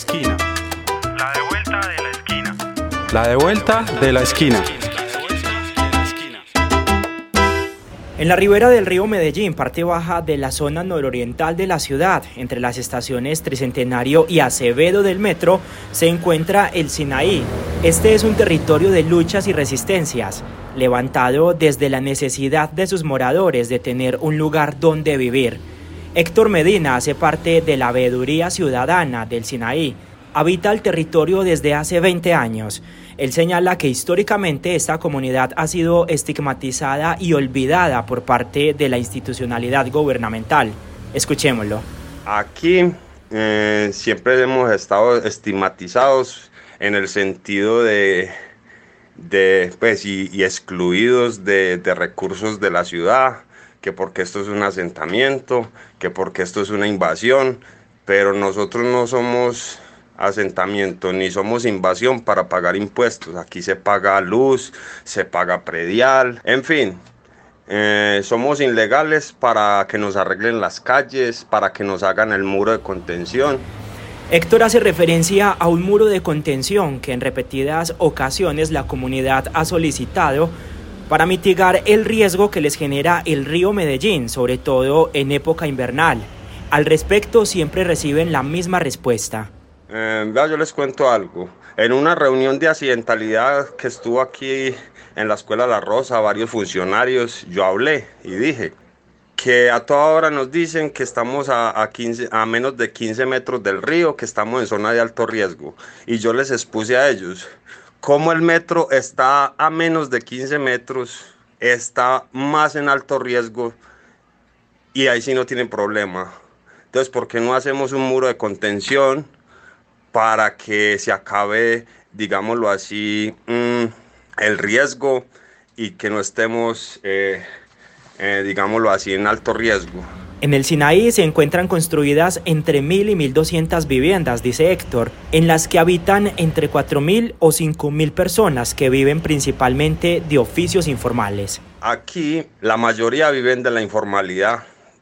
esquina. La de vuelta de la esquina. La de vuelta de la esquina. En la ribera del río Medellín, parte baja de la zona nororiental de la ciudad, entre las estaciones Tricentenario y Acevedo del metro, se encuentra el Sinaí. Este es un territorio de luchas y resistencias, levantado desde la necesidad de sus moradores de tener un lugar donde vivir. Héctor Medina hace parte de la veeduría ciudadana del Sinaí. Habita el territorio desde hace 20 años. Él señala que históricamente esta comunidad ha sido estigmatizada y olvidada por parte de la institucionalidad gubernamental. Escuchémoslo. Aquí eh, siempre hemos estado estigmatizados en el sentido de, de pues, y, excluidos de, de recursos de la ciudad, que porque esto es un asentamiento, que porque esto es una invasión, pero nosotros no somos asentamiento ni somos invasión para pagar impuestos. Aquí se paga luz, se paga predial, en fin. Eh, somos ilegales para que nos arreglen las calles, para que nos hagan el muro de contención. Héctor hace referencia a un muro de contención que en repetidas ocasiones la comunidad ha solicitado para mitigar el riesgo que les genera el río Medellín, sobre todo en época invernal. Al respecto siempre reciben la misma respuesta. Eh, yo les cuento algo. En una reunión de accidentalidad que estuvo aquí en la Escuela La Rosa, varios funcionarios, yo hablé y dije que a toda hora nos dicen que estamos a, 15, a menos de 15 metros del río, que estamos en zona de alto riesgo. Y yo les expuse a ellos cómo el metro está a menos de 15 metros, está más en alto riesgo y ahí sí no tienen problema. Entonces, ¿por qué no hacemos un muro de contención? para que se acabe, digámoslo así, mm, el riesgo y que no estemos, eh, eh, digámoslo así, en alto riesgo. En el Sinaí se encuentran construidas entre 1.000 y 1.200 viviendas, dice Héctor, en las que habitan entre 4.000 o 5.000 personas que viven principalmente de oficios informales. Aquí la mayoría viven de la informalidad,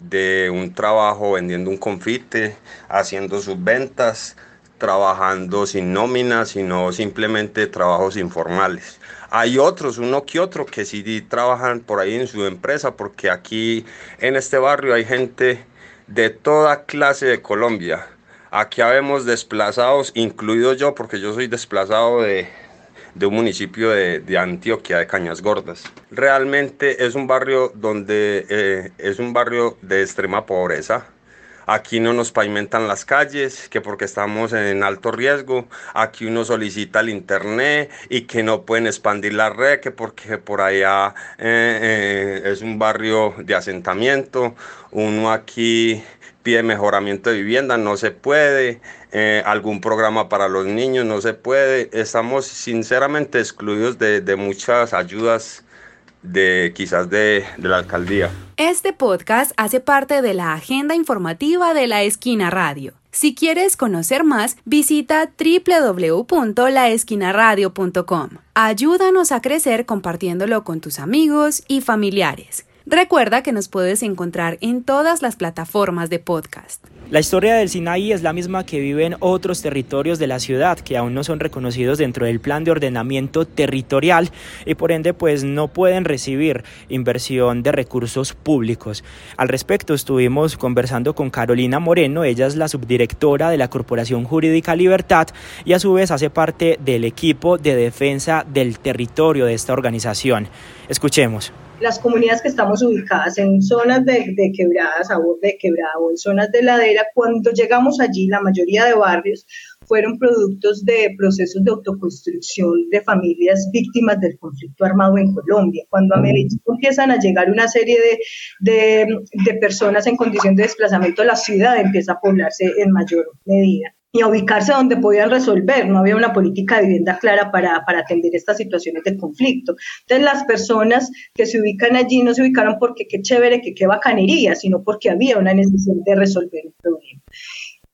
de un trabajo vendiendo un confite, haciendo sus ventas, trabajando sin nómina, sino simplemente trabajos informales. Hay otros, uno que otro, que sí trabajan por ahí en su empresa, porque aquí en este barrio hay gente de toda clase de Colombia. Aquí habemos desplazados, incluido yo, porque yo soy desplazado de, un municipio de, Antioquia, de Cañas Gordas. Realmente es un barrio donde eh, es un barrio de extrema pobreza Aquí no nos pavimentan las calles, que porque estamos en alto riesgo. Aquí uno solicita el internet y que no pueden expandir la red, que porque por allá eh, eh, es un barrio de asentamiento. Uno aquí pide mejoramiento de vivienda, no se puede. Eh, algún programa para los niños, no se puede. Estamos sinceramente excluidos de, de muchas ayudas de quizás de, la alcaldía. Este podcast hace parte de la agenda informativa de la Esquina Radio. Si quieres conocer más, visita www.laesquinaradio.com. Ayúdanos a crecer compartiéndolo con tus amigos y familiares. Recuerda que nos puedes encontrar en todas las plataformas de podcast. La historia del Sinaí es la misma que viven otros territorios de la ciudad que aún no son reconocidos dentro del plan de ordenamiento territorial y por ende pues no pueden recibir inversión de recursos públicos. Al respecto estuvimos conversando con Carolina Moreno, ella es la subdirectora de la Corporación Jurídica Libertad y a su vez hace parte del equipo de defensa del territorio de esta organización. Escuchemos las comunidades que estamos ubicadas en zonas de, de quebradas, a borde de quebrada o en zonas de ladera, cuando llegamos allí, la mayoría de barrios fueron productos de procesos de autoconstrucción de familias víctimas del conflicto armado en Colombia. Cuando a Medellín empiezan a llegar una serie de, de, de personas en condición de desplazamiento, la ciudad empieza a poblarse en mayor medida y a ubicarse donde podían resolver. No había una política de vivienda clara para, para, atender estas situaciones de conflicto. Entonces, las personas que se ubican allí no se ubicaron porque qué chévere, que qué bacanería, sino porque había una necesidad de resolver el problema.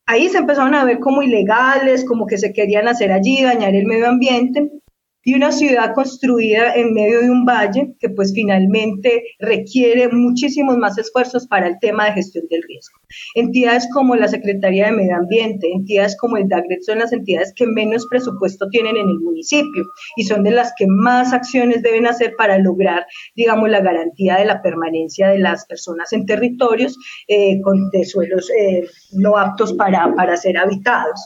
Ahí se empezaron a ver como ilegales, como que se querían hacer allí, dañar el medio ambiente. Y una ciudad construida en medio de un valle que pues finalmente requiere muchísimos más esfuerzos para el tema de gestión del riesgo. Entidades como la Secretaría de Medio Ambiente, entidades como el DAGRET son las entidades que menos presupuesto tienen en el municipio y son de las que más acciones deben hacer para lograr, digamos, la garantía de la permanencia de las personas en territorios eh, con, de suelos eh, no aptos para, para ser habitados.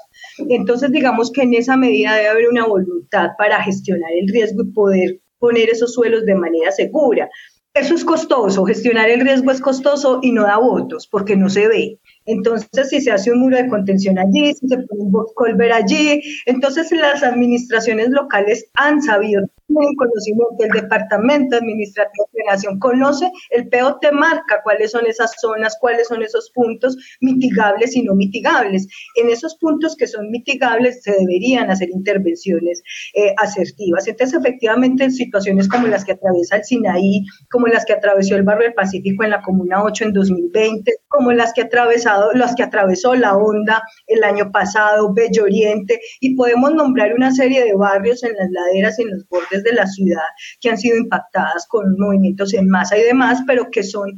Entonces, digamos que en esa medida debe haber una voluntad para gestionar el riesgo y poder poner esos suelos de manera segura. Eso es costoso, gestionar el riesgo es costoso y no da votos porque no se ve. Entonces, si se hace un muro de contención allí, si se pone un colver allí, entonces las administraciones locales han sabido un conocimiento, el Departamento Administrativo de Nación conoce, el POT marca cuáles son esas zonas, cuáles son esos puntos mitigables y no mitigables. En esos puntos que son mitigables se deberían hacer intervenciones eh, asertivas. Entonces, efectivamente, en situaciones como las que atraviesa el Sinaí, como las que atravesó el barrio del Pacífico en la Comuna 8 en 2020, como las que, ha atravesado, las que atravesó la Onda el año pasado, Bello Oriente, y podemos nombrar una serie de barrios en las laderas y en los bordes de la ciudad que han sido impactadas con movimientos en masa y demás, pero que son,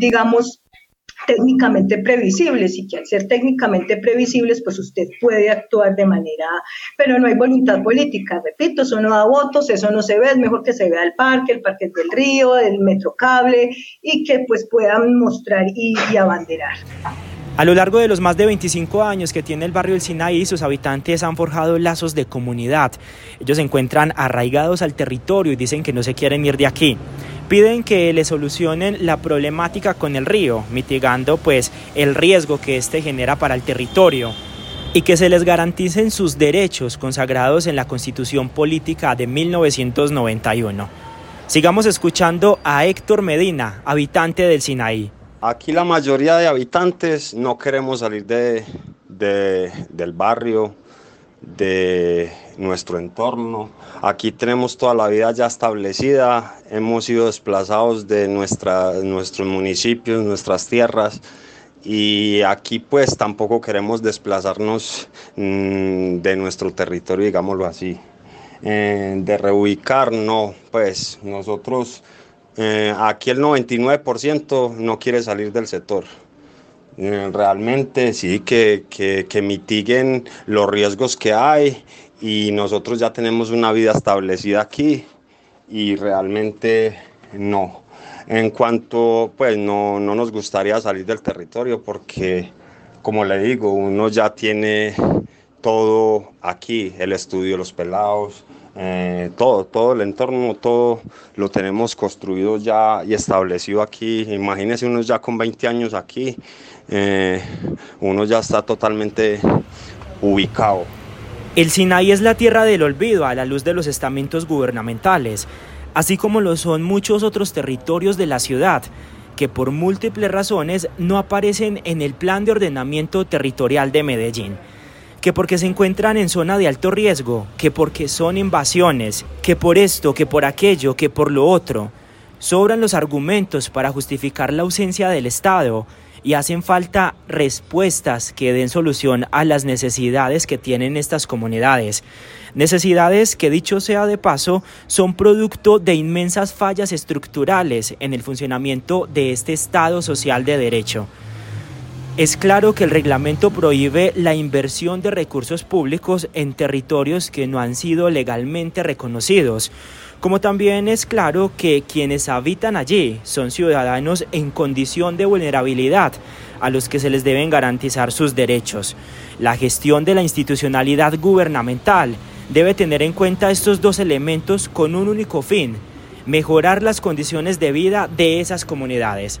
digamos, técnicamente previsibles y que al ser técnicamente previsibles, pues usted puede actuar de manera, pero no hay voluntad política, repito, eso no da votos, eso no se ve, es mejor que se vea el parque, el parque del río, el metrocable y que pues puedan mostrar y, y abanderar. A lo largo de los más de 25 años que tiene el barrio del Sinaí, sus habitantes han forjado lazos de comunidad. Ellos se encuentran arraigados al territorio y dicen que no se quieren ir de aquí. Piden que le solucionen la problemática con el río, mitigando pues el riesgo que éste genera para el territorio y que se les garanticen sus derechos consagrados en la Constitución Política de 1991. Sigamos escuchando a Héctor Medina, habitante del Sinaí. Aquí la mayoría de habitantes no queremos salir de, del barrio, de nuestro entorno. Aquí tenemos toda la vida ya establecida, hemos sido desplazados de nuestra, nuestros municipios, nuestras tierras y aquí pues tampoco queremos desplazarnos mm, de nuestro territorio, digámoslo así. Eh, de reubicar, no, pues nosotros eh, aquí el 99% no quiere salir del sector. Eh, realmente sí, que, que, mitiguen los riesgos que hay y nosotros ya tenemos una vida establecida aquí y realmente no. En cuanto, pues no, no nos gustaría salir del territorio porque, como le digo, uno ya tiene todo aquí, el estudio los pelados, eh, todo, todo el entorno, todo lo tenemos construido ya y establecido aquí. Imagínense uno ya con 20 años aquí, eh, uno ya está totalmente ubicado. El Sinaí es la tierra del olvido a la luz de los estamentos gubernamentales, así como lo son muchos otros territorios de la ciudad que por múltiples razones no aparecen en el plan de ordenamiento territorial de Medellín que porque se encuentran en zona de alto riesgo, que porque son invasiones, que por esto, que por aquello, que por lo otro. Sobran los argumentos para justificar la ausencia del Estado y hacen falta respuestas que den solución a las necesidades que tienen estas comunidades. Necesidades que, dicho sea de paso, son producto de inmensas fallas estructurales en el funcionamiento de este Estado social de derecho. Es claro que el reglamento prohíbe la inversión de recursos públicos en territorios que no han sido legalmente reconocidos, como también es claro que quienes habitan allí son ciudadanos en condición de vulnerabilidad a los que se les deben garantizar sus derechos. La gestión de la institucionalidad gubernamental debe tener en cuenta estos dos elementos con un único fin, mejorar las condiciones de vida de esas comunidades.